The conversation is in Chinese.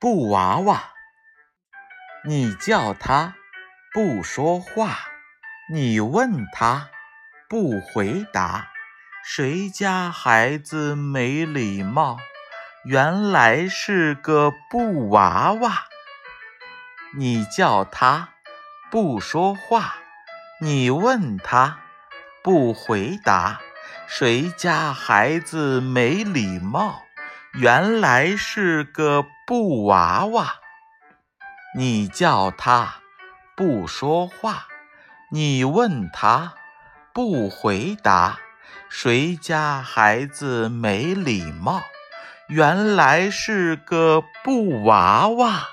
布娃娃，你叫他不说话，你问他不回答，谁家孩子没礼貌？原来是个布娃娃。你叫他不说话，你问他不回答，谁家孩子没礼貌？原来是个布娃娃，你叫他不说话，你问他不回答，谁家孩子没礼貌？原来是个布娃娃。